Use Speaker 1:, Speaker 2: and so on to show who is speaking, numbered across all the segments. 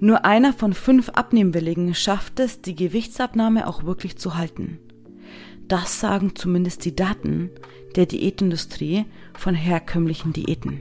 Speaker 1: Nur einer von fünf Abnehmwilligen schafft es, die Gewichtsabnahme auch wirklich zu halten. Das sagen zumindest die Daten der Diätindustrie von herkömmlichen Diäten.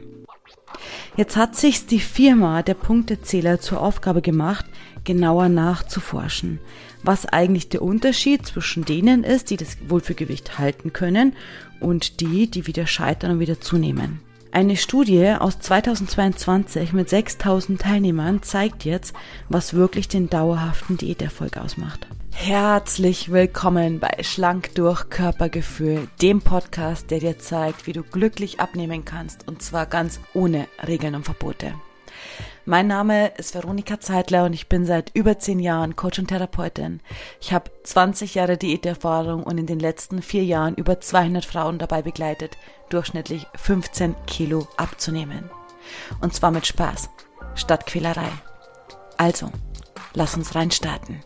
Speaker 1: Jetzt hat sich die Firma der Punktezähler zur Aufgabe gemacht, genauer nachzuforschen, was eigentlich der Unterschied zwischen denen ist, die das Wohlfühlgewicht halten können und die, die wieder scheitern und wieder zunehmen. Eine Studie aus 2022 mit 6000 Teilnehmern zeigt jetzt, was wirklich den dauerhaften Diäterfolg ausmacht. Herzlich willkommen bei Schlank durch Körpergefühl, dem Podcast, der dir zeigt, wie du glücklich abnehmen kannst und zwar ganz ohne Regeln und Verbote. Mein Name ist Veronika Zeitler und ich bin seit über zehn Jahren Coach und Therapeutin. Ich habe 20 Jahre Diäterfahrung und in den letzten vier Jahren über 200 Frauen dabei begleitet, durchschnittlich 15 Kilo abzunehmen. Und zwar mit Spaß, statt Quälerei. Also, lass uns reinstarten.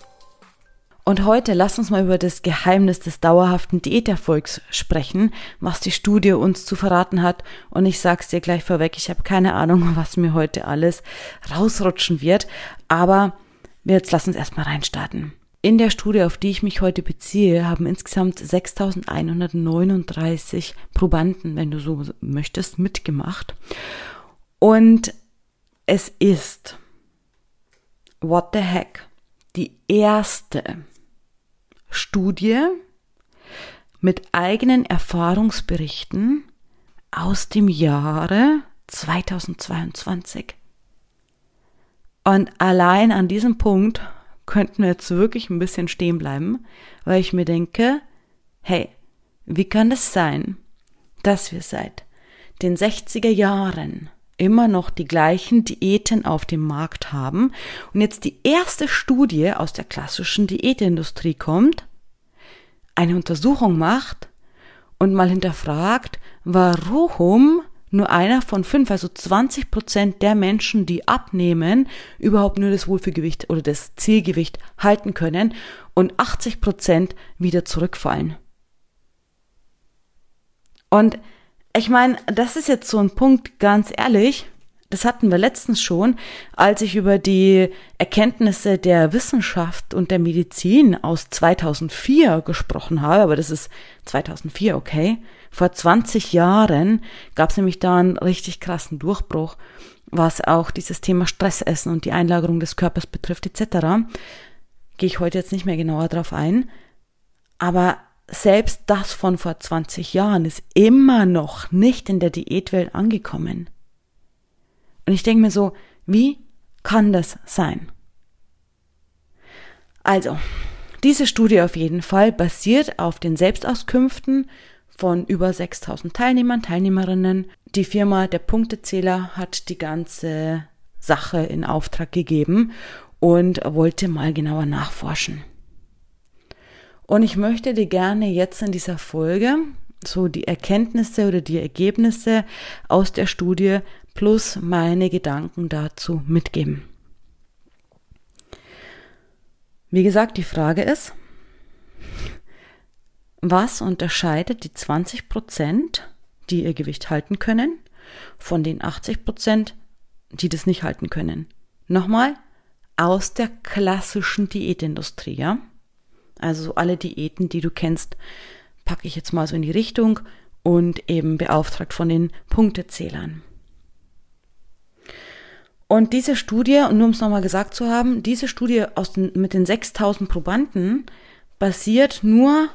Speaker 1: Und heute lass uns mal über das Geheimnis des dauerhaften Diäterfolgs sprechen, was die Studie uns zu verraten hat. Und ich sag's dir gleich vorweg, ich habe keine Ahnung, was mir heute alles rausrutschen wird. Aber jetzt lass uns erstmal reinstarten. In der Studie, auf die ich mich heute beziehe, haben insgesamt 6139 Probanden, wenn du so möchtest, mitgemacht. Und es ist, what the heck, die erste Studie mit eigenen Erfahrungsberichten aus dem Jahre 2022. Und allein an diesem Punkt könnten wir jetzt wirklich ein bisschen stehen bleiben, weil ich mir denke, hey, wie kann es sein, dass wir seit den 60er Jahren immer noch die gleichen Diäten auf dem Markt haben und jetzt die erste Studie aus der klassischen Diätindustrie kommt, eine Untersuchung macht und mal hinterfragt, warum nur einer von fünf, also 20 Prozent der Menschen, die abnehmen, überhaupt nur das Wohlfühlgewicht oder das Zielgewicht halten können und 80 Prozent wieder zurückfallen. Und ich meine, das ist jetzt so ein Punkt, ganz ehrlich, das hatten wir letztens schon, als ich über die Erkenntnisse der Wissenschaft und der Medizin aus 2004 gesprochen habe, aber das ist 2004, okay. Vor 20 Jahren gab es nämlich da einen richtig krassen Durchbruch, was auch dieses Thema Stressessen und die Einlagerung des Körpers betrifft etc. Gehe ich heute jetzt nicht mehr genauer drauf ein. Aber selbst das von vor 20 Jahren ist immer noch nicht in der Diätwelt angekommen. Und ich denke mir so, wie kann das sein? Also, diese Studie auf jeden Fall basiert auf den Selbstauskünften von über 6000 Teilnehmern, Teilnehmerinnen. Die Firma Der Punktezähler hat die ganze Sache in Auftrag gegeben und wollte mal genauer nachforschen. Und ich möchte dir gerne jetzt in dieser Folge so die Erkenntnisse oder die Ergebnisse aus der Studie plus meine Gedanken dazu mitgeben. Wie gesagt, die Frage ist, was unterscheidet die 20 Prozent, die ihr Gewicht halten können, von den 80 Prozent, die das nicht halten können? Nochmal, aus der klassischen Diätindustrie, ja? Also alle Diäten, die du kennst, packe ich jetzt mal so in die Richtung und eben beauftragt von den Punktezählern. Und diese Studie, und nur um es nochmal gesagt zu haben, diese Studie aus den, mit den 6000 Probanden basiert nur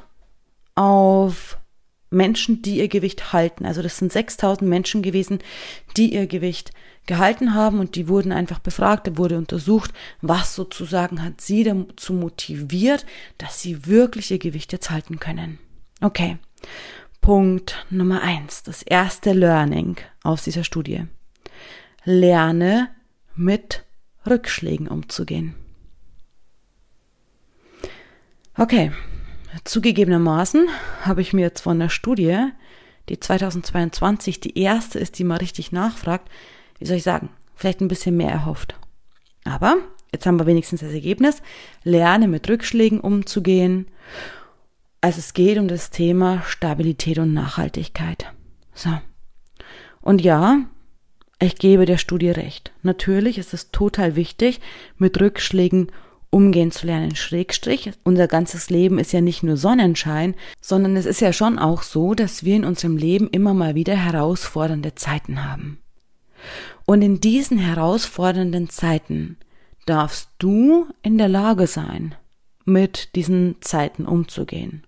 Speaker 1: auf Menschen, die ihr Gewicht halten. Also das sind 6000 Menschen gewesen, die ihr Gewicht gehalten haben und die wurden einfach befragt, da wurde untersucht, was sozusagen hat sie dazu motiviert, dass sie wirklich ihr Gewicht jetzt halten können. Okay. Punkt Nummer eins, das erste Learning aus dieser Studie. Lerne mit Rückschlägen umzugehen. Okay, zugegebenermaßen habe ich mir jetzt von der Studie, die 2022 die erste ist, die mal richtig nachfragt, wie soll ich sagen, vielleicht ein bisschen mehr erhofft. Aber jetzt haben wir wenigstens das Ergebnis, lerne mit Rückschlägen umzugehen. Also es geht um das Thema Stabilität und Nachhaltigkeit. So. Und ja, Ich gebe der Studie recht. Natürlich ist es total wichtig, mit Rückschlägen umgehen zu lernen. Schrägstrich, unser ganzes Leben ist ja nicht nur Sonnenschein, sondern es ist ja schon auch so, dass wir in unserem Leben immer mal wieder herausfordernde Zeiten haben. Und in diesen herausfordernden Zeiten darfst du in der Lage sein, mit diesen Zeiten umzugehen.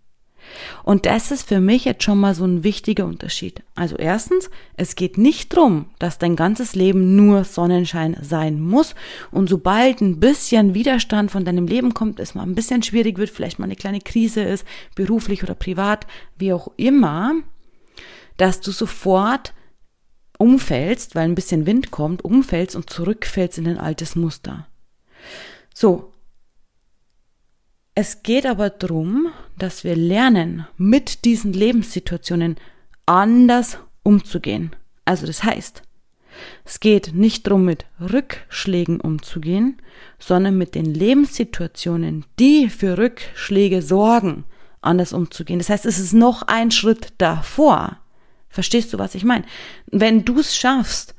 Speaker 1: Und das ist für mich jetzt schon mal so ein wichtiger Unterschied. Also erstens, es geht nicht drum, dass dein ganzes Leben nur Sonnenschein sein muss. Und sobald ein bisschen Widerstand von deinem Leben kommt, es mal ein bisschen schwierig wird, vielleicht mal eine kleine Krise ist, beruflich oder privat, wie auch immer, dass du sofort umfällst, weil ein bisschen Wind kommt, umfällst und zurückfällst in ein altes Muster. So, es geht aber darum, dass wir lernen, mit diesen Lebenssituationen anders umzugehen. Also das heißt, es geht nicht darum, mit Rückschlägen umzugehen, sondern mit den Lebenssituationen, die für Rückschläge sorgen, anders umzugehen. Das heißt, es ist noch ein Schritt davor. Verstehst du, was ich meine? Wenn du es schaffst,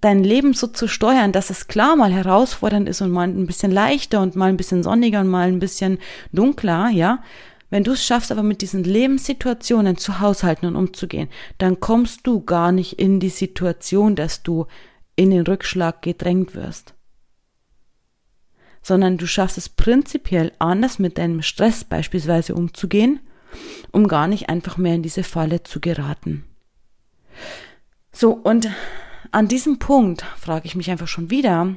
Speaker 1: dein Leben so zu steuern, dass es klar mal herausfordernd ist und mal ein bisschen leichter und mal ein bisschen sonniger und mal ein bisschen dunkler, ja. Wenn du es schaffst, aber mit diesen Lebenssituationen zu haushalten und umzugehen, dann kommst du gar nicht in die Situation, dass du in den Rückschlag gedrängt wirst. Sondern du schaffst es prinzipiell anders mit deinem Stress beispielsweise umzugehen, um gar nicht einfach mehr in diese Falle zu geraten. So, und an diesem Punkt frage ich mich einfach schon wieder,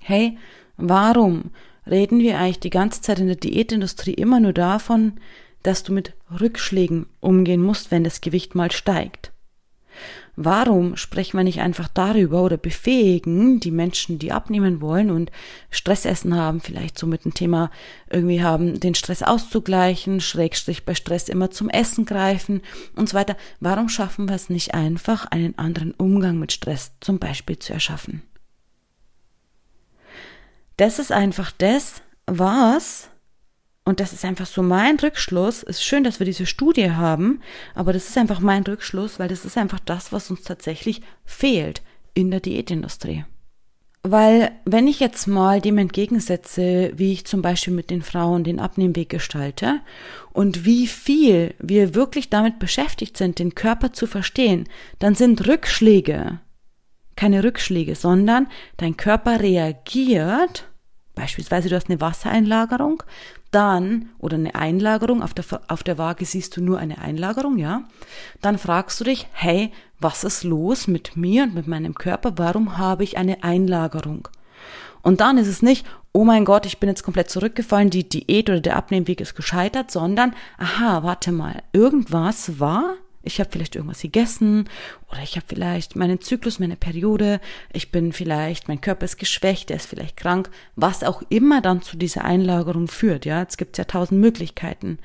Speaker 1: hey, warum reden wir eigentlich die ganze Zeit in der Diätindustrie immer nur davon, dass du mit Rückschlägen umgehen musst, wenn das Gewicht mal steigt? Warum sprechen wir nicht einfach darüber oder befähigen die Menschen, die abnehmen wollen und Stressessen haben, vielleicht so mit dem Thema irgendwie haben, den Stress auszugleichen, Schrägstrich bei Stress immer zum Essen greifen und so weiter. Warum schaffen wir es nicht einfach, einen anderen Umgang mit Stress zum Beispiel zu erschaffen? Das ist einfach das, was und das ist einfach so mein Rückschluss. Ist schön, dass wir diese Studie haben, aber das ist einfach mein Rückschluss, weil das ist einfach das, was uns tatsächlich fehlt in der Diätindustrie. Weil wenn ich jetzt mal dem entgegensetze, wie ich zum Beispiel mit den Frauen den Abnehmweg gestalte und wie viel wir wirklich damit beschäftigt sind, den Körper zu verstehen, dann sind Rückschläge keine Rückschläge, sondern dein Körper reagiert Beispielsweise du hast eine Wassereinlagerung, dann, oder eine Einlagerung, auf der, auf der Waage siehst du nur eine Einlagerung, ja, dann fragst du dich, hey, was ist los mit mir und mit meinem Körper? Warum habe ich eine Einlagerung? Und dann ist es nicht, oh mein Gott, ich bin jetzt komplett zurückgefallen, die Diät oder der Abnehmweg ist gescheitert, sondern, aha, warte mal, irgendwas war ich habe vielleicht irgendwas gegessen oder ich habe vielleicht meinen Zyklus, meine Periode, ich bin vielleicht, mein Körper ist geschwächt, er ist vielleicht krank, was auch immer dann zu dieser Einlagerung führt. Ja, es gibt ja tausend Möglichkeiten.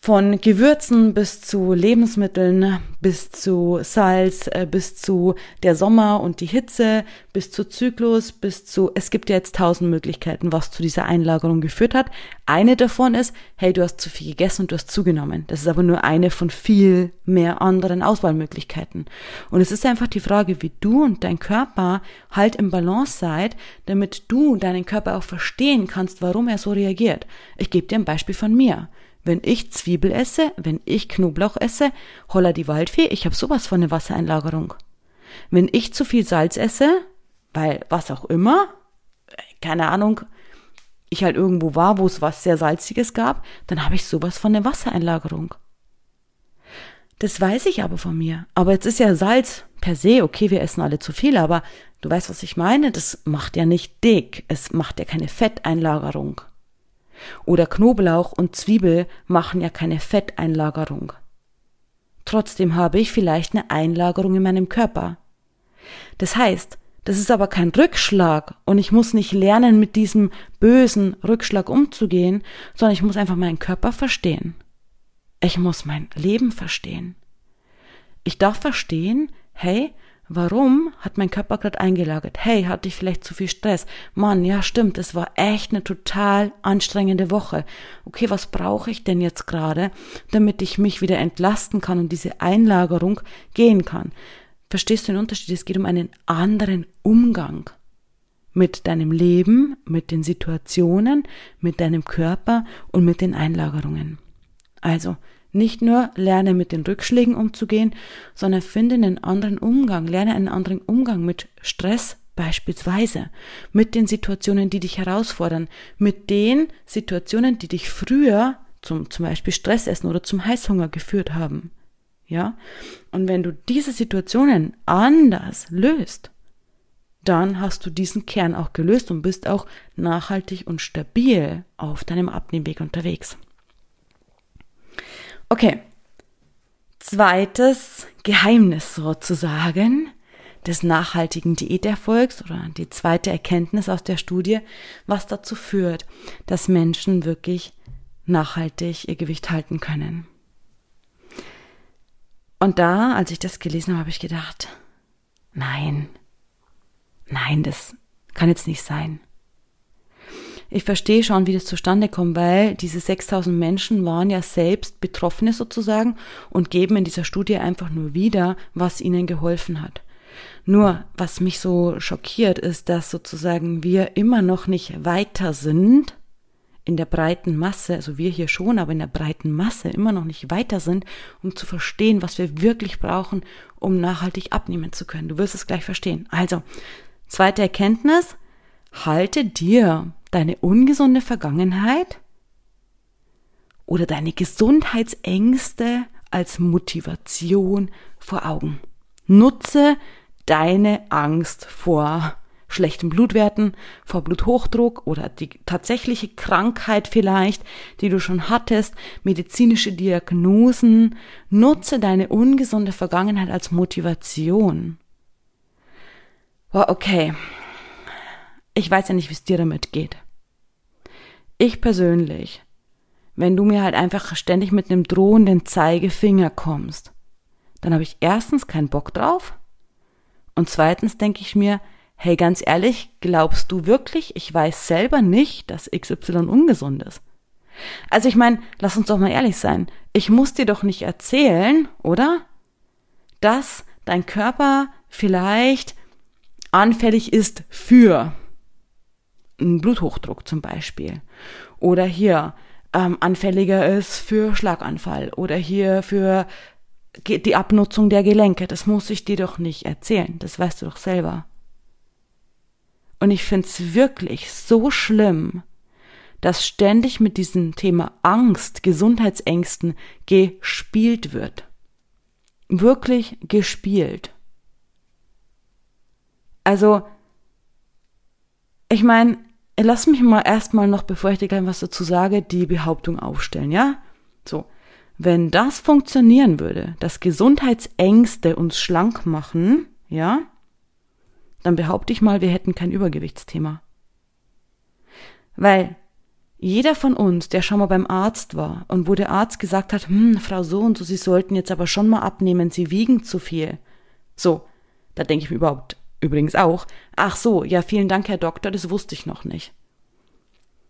Speaker 1: Von Gewürzen bis zu Lebensmitteln, bis zu Salz, äh, bis zu der Sommer und die Hitze, bis zu Zyklus, bis zu, es gibt ja jetzt tausend Möglichkeiten, was zu dieser Einlagerung geführt hat. Eine davon ist, hey, du hast zu viel gegessen und du hast zugenommen. Das ist aber nur eine von viel mehr anderen Auswahlmöglichkeiten. Und es ist einfach die Frage, wie du und dein Körper halt im Balance seid, damit du deinen Körper auch verstehen kannst, warum er so reagiert. Ich gebe dir ein Beispiel von mir. Wenn ich Zwiebel esse, wenn ich Knoblauch esse, holla die Waldfee, ich habe sowas von einer Wassereinlagerung. Wenn ich zu viel Salz esse, weil was auch immer, keine Ahnung, ich halt irgendwo war, wo es was sehr Salziges gab, dann habe ich sowas von einer Wassereinlagerung. Das weiß ich aber von mir. Aber jetzt ist ja Salz per se, okay, wir essen alle zu viel, aber du weißt, was ich meine? Das macht ja nicht dick. Es macht ja keine Fetteinlagerung. Oder Knoblauch und Zwiebel machen ja keine Fetteinlagerung. Trotzdem habe ich vielleicht eine Einlagerung in meinem Körper. Das heißt, das ist aber kein Rückschlag und ich muss nicht lernen, mit diesem bösen Rückschlag umzugehen, sondern ich muss einfach meinen Körper verstehen. Ich muss mein Leben verstehen. Ich darf verstehen, hey, Warum hat mein Körper gerade eingelagert? Hey, hatte ich vielleicht zu viel Stress? Mann, ja stimmt, es war echt eine total anstrengende Woche. Okay, was brauche ich denn jetzt gerade, damit ich mich wieder entlasten kann und diese Einlagerung gehen kann? Verstehst du den Unterschied? Es geht um einen anderen Umgang mit deinem Leben, mit den Situationen, mit deinem Körper und mit den Einlagerungen. Also nicht nur lerne mit den Rückschlägen umzugehen, sondern finde einen anderen Umgang, lerne einen anderen Umgang mit Stress beispielsweise, mit den Situationen, die dich herausfordern, mit den Situationen, die dich früher zum, zum Beispiel Stressessen oder zum Heißhunger geführt haben. Ja? Und wenn du diese Situationen anders löst, dann hast du diesen Kern auch gelöst und bist auch nachhaltig und stabil auf deinem Abnehmweg unterwegs. Okay. Zweites Geheimnis sozusagen des nachhaltigen Diäterfolgs oder die zweite Erkenntnis aus der Studie, was dazu führt, dass Menschen wirklich nachhaltig ihr Gewicht halten können. Und da, als ich das gelesen habe, habe ich gedacht, nein, nein, das kann jetzt nicht sein. Ich verstehe schon, wie das zustande kommt, weil diese 6000 Menschen waren ja selbst Betroffene sozusagen und geben in dieser Studie einfach nur wieder, was ihnen geholfen hat. Nur, was mich so schockiert, ist, dass sozusagen wir immer noch nicht weiter sind in der breiten Masse, also wir hier schon, aber in der breiten Masse immer noch nicht weiter sind, um zu verstehen, was wir wirklich brauchen, um nachhaltig abnehmen zu können. Du wirst es gleich verstehen. Also, zweite Erkenntnis, halte dir deine ungesunde Vergangenheit oder deine Gesundheitsängste als Motivation vor Augen. Nutze deine Angst vor schlechten Blutwerten, vor Bluthochdruck oder die tatsächliche Krankheit vielleicht, die du schon hattest, medizinische Diagnosen. Nutze deine ungesunde Vergangenheit als Motivation. Wow, okay. Ich weiß ja nicht, wie es dir damit geht. Ich persönlich, wenn du mir halt einfach ständig mit einem drohenden Zeigefinger kommst, dann habe ich erstens keinen Bock drauf und zweitens denke ich mir, hey, ganz ehrlich, glaubst du wirklich, ich weiß selber nicht, dass XY ungesund ist? Also ich meine, lass uns doch mal ehrlich sein. Ich muss dir doch nicht erzählen, oder? Dass dein Körper vielleicht anfällig ist für Bluthochdruck zum Beispiel. Oder hier ähm, anfälliger ist für Schlaganfall. Oder hier für die Abnutzung der Gelenke. Das muss ich dir doch nicht erzählen. Das weißt du doch selber. Und ich finde es wirklich so schlimm, dass ständig mit diesem Thema Angst, Gesundheitsängsten gespielt wird. Wirklich gespielt. Also, ich meine, lass mich mal erstmal noch, bevor ich dir gleich was dazu sage, die Behauptung aufstellen, ja? So. Wenn das funktionieren würde, dass Gesundheitsängste uns schlank machen, ja, dann behaupte ich mal, wir hätten kein Übergewichtsthema. Weil jeder von uns, der schon mal beim Arzt war und wo der Arzt gesagt hat, hm, Frau so und so, Sie sollten jetzt aber schon mal abnehmen, Sie wiegen zu viel. So, da denke ich mir überhaupt übrigens auch, ach so, ja, vielen Dank, Herr Doktor, das wusste ich noch nicht.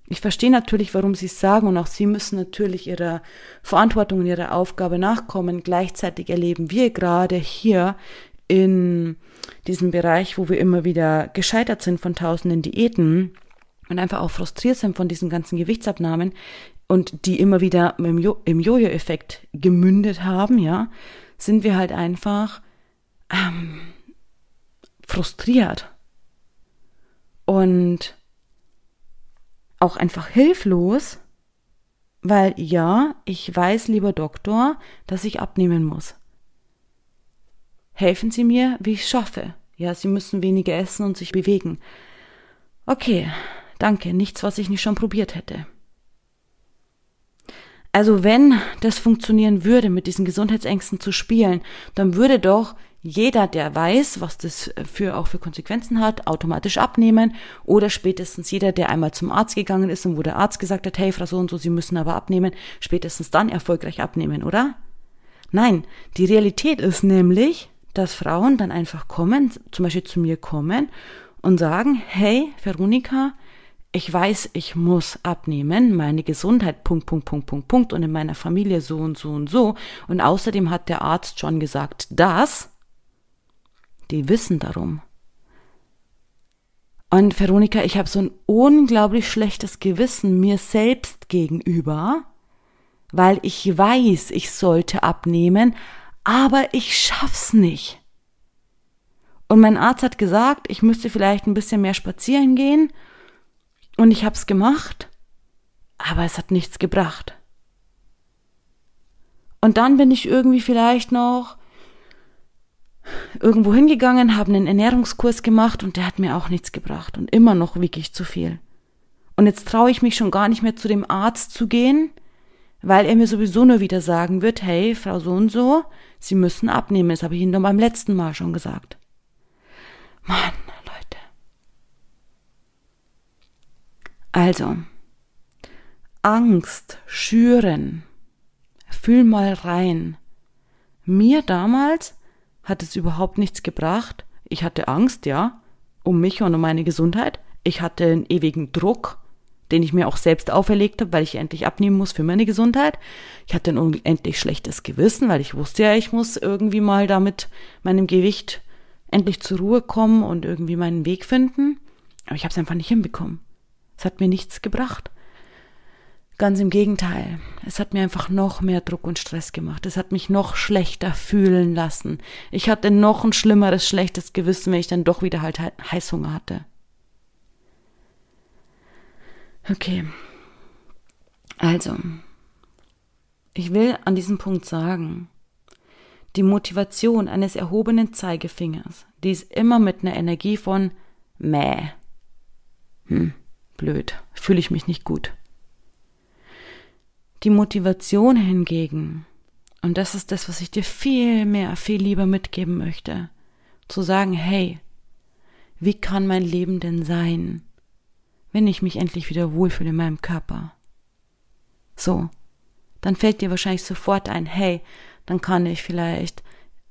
Speaker 1: Ich verstehe natürlich, warum Sie es sagen und auch Sie müssen natürlich Ihrer Verantwortung und Ihrer Aufgabe nachkommen. Gleichzeitig erleben wir gerade hier in diesem Bereich, wo wir immer wieder gescheitert sind von tausenden Diäten und einfach auch frustriert sind von diesen ganzen Gewichtsabnahmen und die immer wieder im, jo im Jojo-Effekt gemündet haben, ja, sind wir halt einfach ähm, frustriert und auch einfach hilflos, weil ja, ich weiß, lieber Doktor, dass ich abnehmen muss helfen Sie mir, wie ich es schaffe. Ja, Sie müssen weniger essen und sich bewegen. Okay, danke, nichts, was ich nicht schon probiert hätte. Also wenn das funktionieren würde, mit diesen Gesundheitsängsten zu spielen, dann würde doch jeder, der weiß, was das für auch für Konsequenzen hat, automatisch abnehmen oder spätestens jeder, der einmal zum Arzt gegangen ist und wo der Arzt gesagt hat, hey, Frau so und so, Sie müssen aber abnehmen, spätestens dann erfolgreich abnehmen, oder? Nein, die Realität ist nämlich, dass Frauen dann einfach kommen, zum Beispiel zu mir kommen und sagen, hey, Veronika, ich weiß, ich muss abnehmen, meine Gesundheit, Punkt, Punkt, Punkt, Punkt, Punkt, und in meiner Familie so und so und so. Und außerdem hat der Arzt schon gesagt, dass, die wissen darum. Und Veronika, ich habe so ein unglaublich schlechtes Gewissen mir selbst gegenüber, weil ich weiß, ich sollte abnehmen, aber ich schaff's nicht. Und mein Arzt hat gesagt, ich müsste vielleicht ein bisschen mehr spazieren gehen. Und ich hab's gemacht, aber es hat nichts gebracht. Und dann bin ich irgendwie vielleicht noch irgendwo hingegangen, habe einen Ernährungskurs gemacht und der hat mir auch nichts gebracht. Und immer noch wiege ich zu viel. Und jetzt traue ich mich schon gar nicht mehr zu dem Arzt zu gehen, weil er mir sowieso nur wieder sagen wird, hey, Frau so und so, Sie müssen abnehmen. Das habe ich Ihnen doch beim letzten Mal schon gesagt. Mann, Leute. Also, Angst schüren. Fühl mal rein. Mir damals hat es überhaupt nichts gebracht. Ich hatte Angst, ja, um mich und um meine Gesundheit. Ich hatte einen ewigen Druck, den ich mir auch selbst auferlegt habe, weil ich endlich abnehmen muss für meine Gesundheit. Ich hatte ein unendlich schlechtes Gewissen, weil ich wusste ja, ich muss irgendwie mal damit meinem Gewicht endlich zur Ruhe kommen und irgendwie meinen Weg finden. Aber ich habe es einfach nicht hinbekommen. Es hat mir nichts gebracht. Ganz im Gegenteil. Es hat mir einfach noch mehr Druck und Stress gemacht. Es hat mich noch schlechter fühlen lassen. Ich hatte noch ein schlimmeres, schlechtes Gewissen, wenn ich dann doch wieder halt Heißhunger hatte. Okay. Also, ich will an diesem Punkt sagen, die Motivation eines erhobenen Zeigefingers, die ist immer mit einer Energie von Mäh. Hm, blöd, fühle ich mich nicht gut. Die Motivation hingegen, und das ist das, was ich dir viel mehr, viel lieber mitgeben möchte, zu sagen, hey, wie kann mein Leben denn sein, wenn ich mich endlich wieder wohlfühle in meinem Körper? So, dann fällt dir wahrscheinlich sofort ein, hey, dann kann ich vielleicht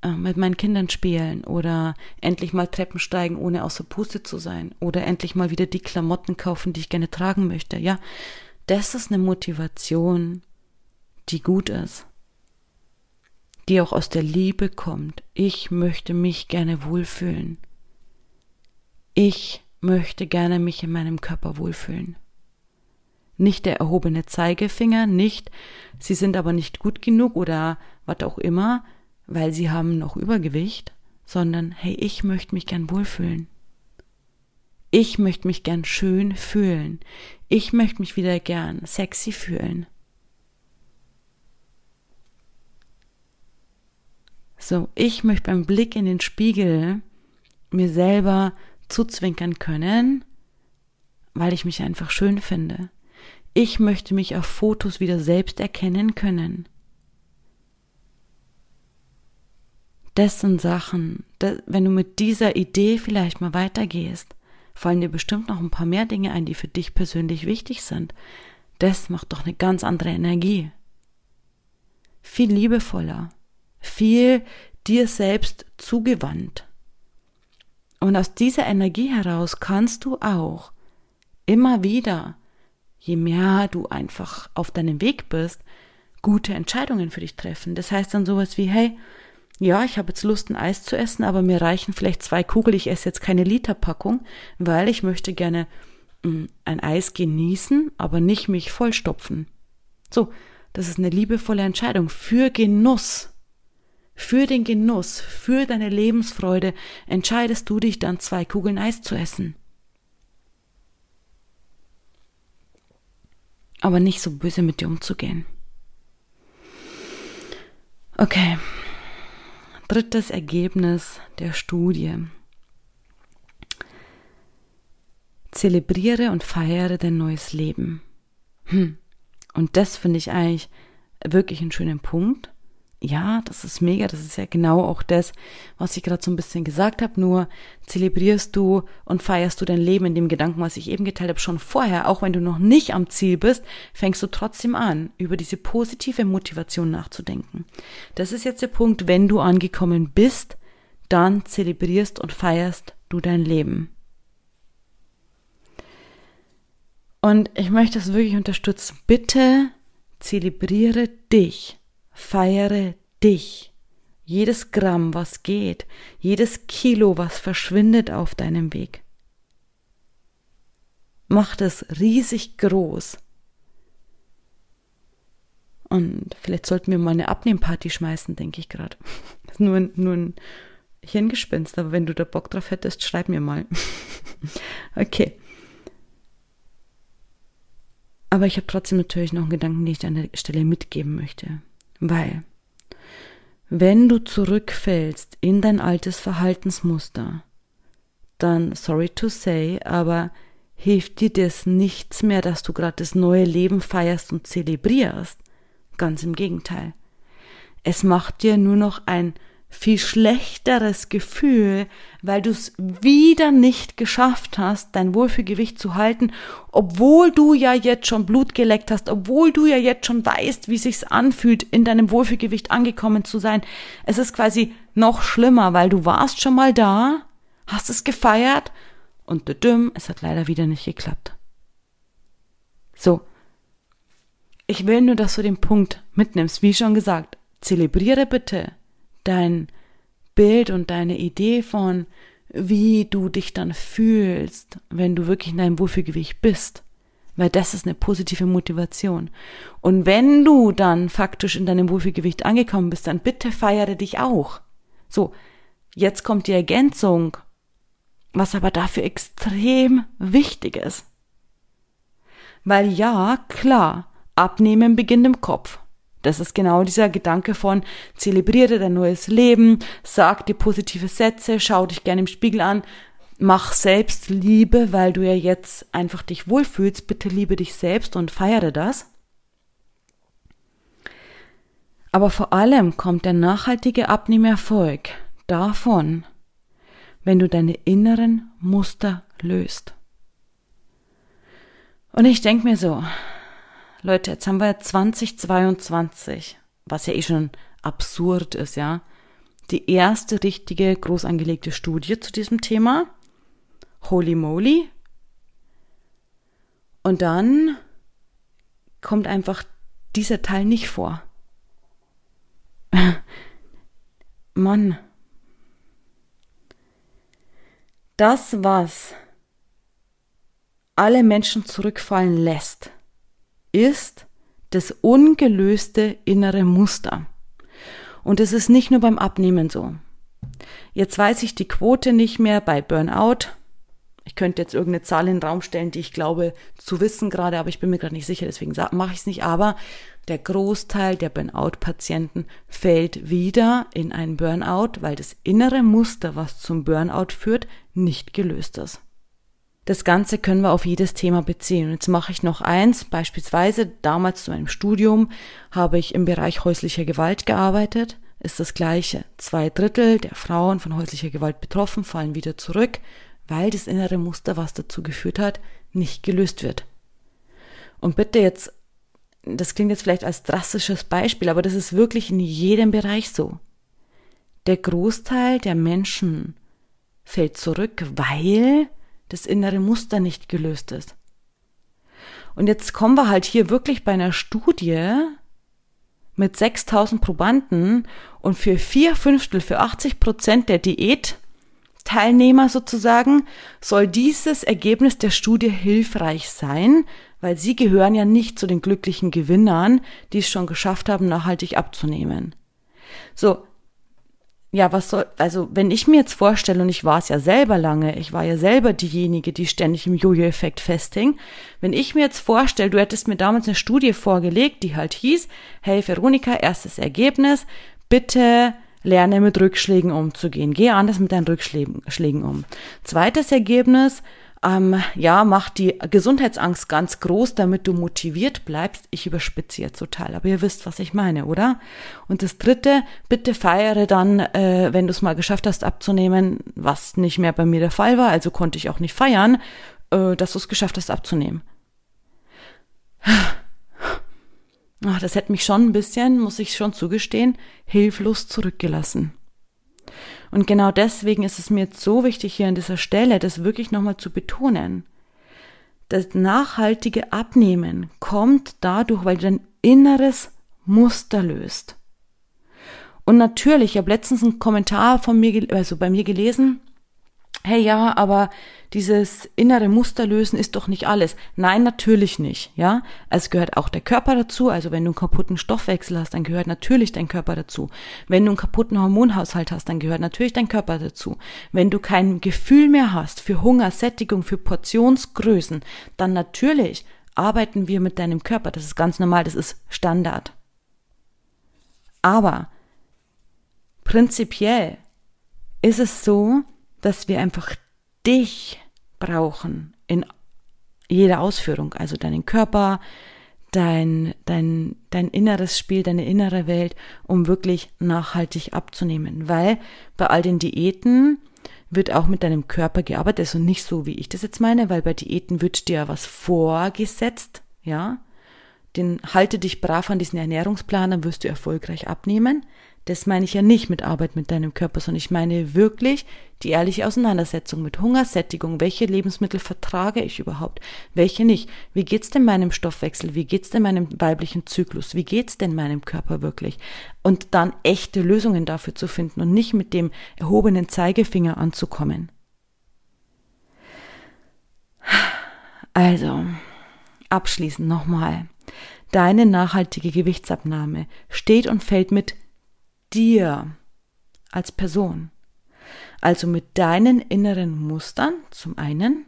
Speaker 1: äh, mit meinen Kindern spielen oder endlich mal Treppen steigen, ohne außer Puste zu sein oder endlich mal wieder die Klamotten kaufen, die ich gerne tragen möchte. Ja, das ist eine Motivation, die gut ist, die auch aus der Liebe kommt. Ich möchte mich gerne wohlfühlen. Ich möchte gerne mich in meinem Körper wohlfühlen. Nicht der erhobene Zeigefinger, nicht, sie sind aber nicht gut genug oder was auch immer, weil sie haben noch Übergewicht, sondern hey, ich möchte mich gern wohlfühlen. Ich möchte mich gern schön fühlen. Ich möchte mich wieder gern sexy fühlen. So, ich möchte beim Blick in den Spiegel mir selber zuzwinkern können, weil ich mich einfach schön finde. Ich möchte mich auf Fotos wieder selbst erkennen können. Das sind Sachen, wenn du mit dieser Idee vielleicht mal weitergehst, fallen dir bestimmt noch ein paar mehr Dinge ein, die für dich persönlich wichtig sind. Das macht doch eine ganz andere Energie. Viel liebevoller, viel dir selbst zugewandt. Und aus dieser Energie heraus kannst du auch immer wieder je mehr du einfach auf deinem Weg bist, gute Entscheidungen für dich treffen. Das heißt dann sowas wie, hey, ja, ich habe jetzt Lust, ein Eis zu essen, aber mir reichen vielleicht zwei Kugel. Ich esse jetzt keine Literpackung, weil ich möchte gerne mm, ein Eis genießen, aber nicht mich vollstopfen. So, das ist eine liebevolle Entscheidung für Genuss. Für den Genuss, für deine Lebensfreude entscheidest du dich dann, zwei Kugeln Eis zu essen. aber nicht so böse mit dir umzugehen. Okay. Drittes Ergebnis der Studie. Zelebriere und feiere dein neues Leben. Hm. Und das finde ich eigentlich wirklich einen schönen Punkt ja, das ist mega, das ist ja genau auch das, was ich gerade so ein bisschen gesagt habe, nur zelebrierst du und feierst du dein Leben in dem Gedanken, was ich eben geteilt habe, schon vorher, auch wenn du noch nicht am Ziel bist, fängst du trotzdem an, über diese positive Motivation nachzudenken. Das ist jetzt der Punkt, wenn du angekommen bist, dann zelebrierst und feierst du dein Leben. Und ich möchte das wirklich unterstützen. Bitte zelebriere dich Feiere dich. jedes Gramm, was geht, jedes Kilo, was verschwindet auf deinem Weg. Mach das riesig groß. Und vielleicht sollten wir mal eine Abnehmparty schmeißen, denke ich gerade. nur, nur ein Hirngespinst, aber wenn du da Bock drauf hättest, schreib mir mal. okay. Aber ich habe trotzdem natürlich noch einen Gedanken, den ich an der Stelle mitgeben möchte. Weil, wenn du zurückfällst in dein altes Verhaltensmuster, dann, sorry to say, aber hilft dir das nichts mehr, dass du gerade das neue Leben feierst und zelebrierst. Ganz im Gegenteil. Es macht dir nur noch ein viel schlechteres Gefühl, weil du es wieder nicht geschafft hast, dein Wohlfühlgewicht zu halten, obwohl du ja jetzt schon Blut geleckt hast, obwohl du ja jetzt schon weißt, wie sich's anfühlt, in deinem Wohlfühlgewicht angekommen zu sein. Es ist quasi noch schlimmer, weil du warst schon mal da, hast es gefeiert und düdüm, es hat leider wieder nicht geklappt. So. Ich will nur, dass du den Punkt mitnimmst, wie schon gesagt. Zelebriere bitte dein Bild und deine Idee von, wie du dich dann fühlst, wenn du wirklich in deinem Wohlfühlgewicht bist. Weil das ist eine positive Motivation. Und wenn du dann faktisch in deinem Wohlfühlgewicht angekommen bist, dann bitte feiere dich auch. So, jetzt kommt die Ergänzung, was aber dafür extrem wichtig ist. Weil ja, klar, abnehmen beginnt im Kopf. Das ist genau dieser Gedanke von zelebriere dein neues Leben, sag dir positive Sätze, schau dich gerne im Spiegel an, mach selbst Liebe, weil du ja jetzt einfach dich wohlfühlst. Bitte liebe dich selbst und feiere das. Aber vor allem kommt der nachhaltige Abnehmerfolg davon, wenn du deine inneren Muster löst. Und ich denke mir so, Leute, jetzt haben wir 2022, was ja eh schon absurd ist, ja. Die erste richtige groß angelegte Studie zu diesem Thema. Holy moly. Und dann kommt einfach dieser Teil nicht vor. Mann. Das, was alle Menschen zurückfallen lässt, ist das ungelöste innere Muster. Und es ist nicht nur beim Abnehmen so. Jetzt weiß ich die Quote nicht mehr bei Burnout. Ich könnte jetzt irgendeine Zahl in den Raum stellen, die ich glaube zu wissen gerade, aber ich bin mir gerade nicht sicher, deswegen mache ich es nicht. Aber der Großteil der Burnout-Patienten fällt wieder in einen Burnout, weil das innere Muster, was zum Burnout führt, nicht gelöst ist. Das Ganze können wir auf jedes Thema beziehen. Und jetzt mache ich noch eins. Beispielsweise damals zu meinem Studium habe ich im Bereich häuslicher Gewalt gearbeitet. Ist das Gleiche. Zwei Drittel der Frauen von häuslicher Gewalt betroffen fallen wieder zurück, weil das innere Muster, was dazu geführt hat, nicht gelöst wird. Und bitte jetzt, das klingt jetzt vielleicht als drastisches Beispiel, aber das ist wirklich in jedem Bereich so. Der Großteil der Menschen fällt zurück, weil das innere Muster nicht gelöst ist. Und jetzt kommen wir halt hier wirklich bei einer Studie mit 6000 Probanden und für vier Fünftel, für 80 Prozent der Diätteilnehmer sozusagen soll dieses Ergebnis der Studie hilfreich sein, weil sie gehören ja nicht zu den glücklichen Gewinnern, die es schon geschafft haben, nachhaltig abzunehmen. So, ja, was soll, also wenn ich mir jetzt vorstelle, und ich war es ja selber lange, ich war ja selber diejenige, die ständig im Jojo-Effekt festhing, wenn ich mir jetzt vorstelle, du hättest mir damals eine Studie vorgelegt, die halt hieß, hey Veronika, erstes Ergebnis, bitte lerne mit Rückschlägen umzugehen, geh anders mit deinen Rückschlägen um. Zweites Ergebnis, ähm, ja, mach die Gesundheitsangst ganz groß, damit du motiviert bleibst. Ich überspitze jetzt total, aber ihr wisst, was ich meine, oder? Und das dritte, bitte feiere dann, äh, wenn du es mal geschafft hast abzunehmen, was nicht mehr bei mir der Fall war, also konnte ich auch nicht feiern, äh, dass du es geschafft hast abzunehmen. Ach, das hätte mich schon ein bisschen, muss ich schon zugestehen, hilflos zurückgelassen. Und genau deswegen ist es mir jetzt so wichtig, hier an dieser Stelle das wirklich nochmal zu betonen. Das nachhaltige Abnehmen kommt dadurch, weil du dein inneres Muster löst. Und natürlich, ich habe letztens einen Kommentar von mir, also bei mir gelesen, hey ja, aber dieses innere Muster lösen ist doch nicht alles. Nein, natürlich nicht, ja. Es gehört auch der Körper dazu. Also wenn du einen kaputten Stoffwechsel hast, dann gehört natürlich dein Körper dazu. Wenn du einen kaputten Hormonhaushalt hast, dann gehört natürlich dein Körper dazu. Wenn du kein Gefühl mehr hast für Hunger, Sättigung, für Portionsgrößen, dann natürlich arbeiten wir mit deinem Körper. Das ist ganz normal, das ist Standard. Aber prinzipiell ist es so, dass wir einfach dich brauchen in jeder Ausführung, also deinen Körper, dein, dein, dein inneres Spiel, deine innere Welt, um wirklich nachhaltig abzunehmen. Weil bei all den Diäten wird auch mit deinem Körper gearbeitet, also nicht so, wie ich das jetzt meine, weil bei Diäten wird dir was vorgesetzt, ja. Den halte dich brav an diesen Ernährungsplan, dann wirst du erfolgreich abnehmen. Das meine ich ja nicht mit Arbeit mit deinem Körper, sondern ich meine wirklich die ehrliche Auseinandersetzung mit Hungersättigung. Welche Lebensmittel vertrage ich überhaupt? Welche nicht? Wie geht's denn meinem Stoffwechsel? Wie geht's denn meinem weiblichen Zyklus? Wie geht's denn meinem Körper wirklich? Und dann echte Lösungen dafür zu finden und nicht mit dem erhobenen Zeigefinger anzukommen. Also, abschließend nochmal. Deine nachhaltige Gewichtsabnahme steht und fällt mit dir als Person. Also mit deinen inneren Mustern zum einen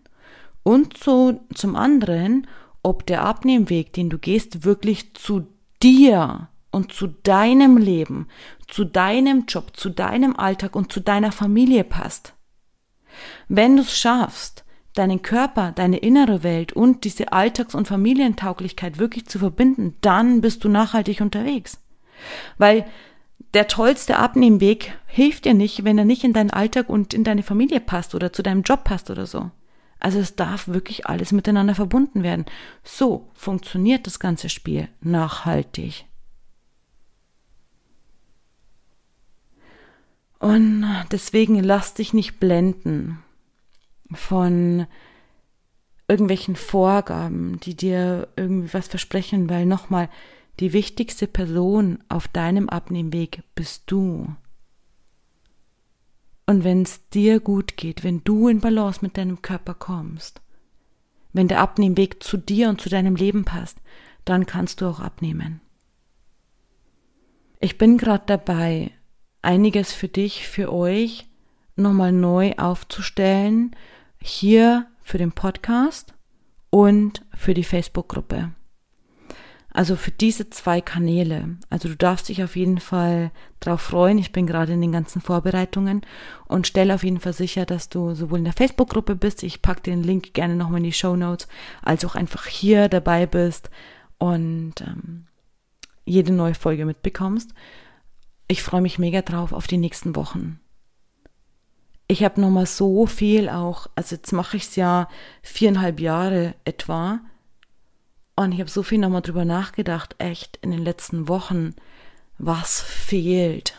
Speaker 1: und so, zum anderen, ob der Abnehmweg, den du gehst, wirklich zu dir und zu deinem Leben, zu deinem Job, zu deinem Alltag und zu deiner Familie passt. Wenn du es schaffst, deinen Körper, deine innere Welt und diese Alltags- und Familientauglichkeit wirklich zu verbinden, dann bist du nachhaltig unterwegs. Weil der tollste Abnehmweg hilft dir nicht, wenn er nicht in deinen Alltag und in deine Familie passt oder zu deinem Job passt oder so. Also es darf wirklich alles miteinander verbunden werden. So funktioniert das ganze Spiel nachhaltig. Und deswegen lass dich nicht blenden von irgendwelchen Vorgaben, die dir irgendwie was versprechen, weil nochmal, die wichtigste Person auf deinem Abnehmweg bist du. Und wenn es dir gut geht, wenn du in Balance mit deinem Körper kommst, wenn der Abnehmweg zu dir und zu deinem Leben passt, dann kannst du auch abnehmen. Ich bin gerade dabei, einiges für dich, für euch nochmal neu aufzustellen, hier für den Podcast und für die Facebook-Gruppe. Also für diese zwei Kanäle. Also du darfst dich auf jeden Fall drauf freuen. Ich bin gerade in den ganzen Vorbereitungen und stelle auf jeden Fall sicher, dass du sowohl in der Facebook-Gruppe bist, ich packe den Link gerne nochmal in die Show Notes, als auch einfach hier dabei bist und ähm, jede neue Folge mitbekommst. Ich freue mich mega drauf auf die nächsten Wochen. Ich habe nochmal so viel auch, also jetzt mache ich es ja viereinhalb Jahre etwa und ich habe so viel nochmal drüber nachgedacht, echt in den letzten Wochen, was fehlt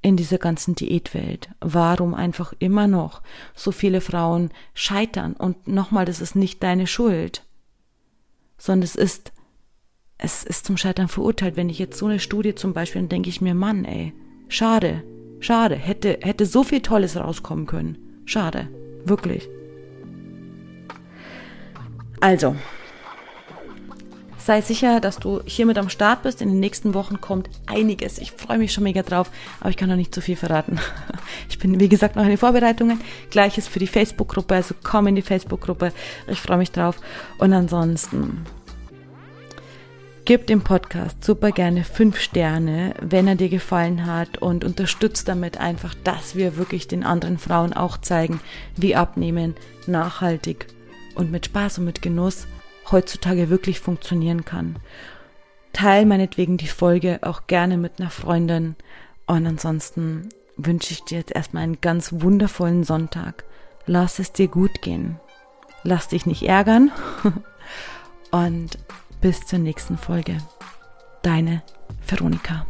Speaker 1: in dieser ganzen Diätwelt. Warum einfach immer noch so viele Frauen scheitern. Und nochmal, das ist nicht deine Schuld, sondern es ist, es ist zum Scheitern verurteilt. Wenn ich jetzt so eine Studie zum Beispiel, dann denke ich mir, Mann, ey, schade, schade, hätte, hätte so viel Tolles rauskommen können. Schade, wirklich. Also, sei sicher, dass du hiermit am Start bist. In den nächsten Wochen kommt einiges. Ich freue mich schon mega drauf, aber ich kann noch nicht zu viel verraten. Ich bin, wie gesagt, noch in den Vorbereitungen. Gleiches für die Facebook-Gruppe, also komm in die Facebook-Gruppe. Ich freue mich drauf. Und ansonsten gib dem Podcast super gerne fünf Sterne, wenn er dir gefallen hat und unterstützt damit einfach, dass wir wirklich den anderen Frauen auch zeigen, wie abnehmen nachhaltig und mit Spaß und mit Genuss heutzutage wirklich funktionieren kann. Teil meinetwegen die Folge auch gerne mit einer Freundin. Und ansonsten wünsche ich dir jetzt erstmal einen ganz wundervollen Sonntag. Lass es dir gut gehen. Lass dich nicht ärgern. Und bis zur nächsten Folge. Deine Veronika.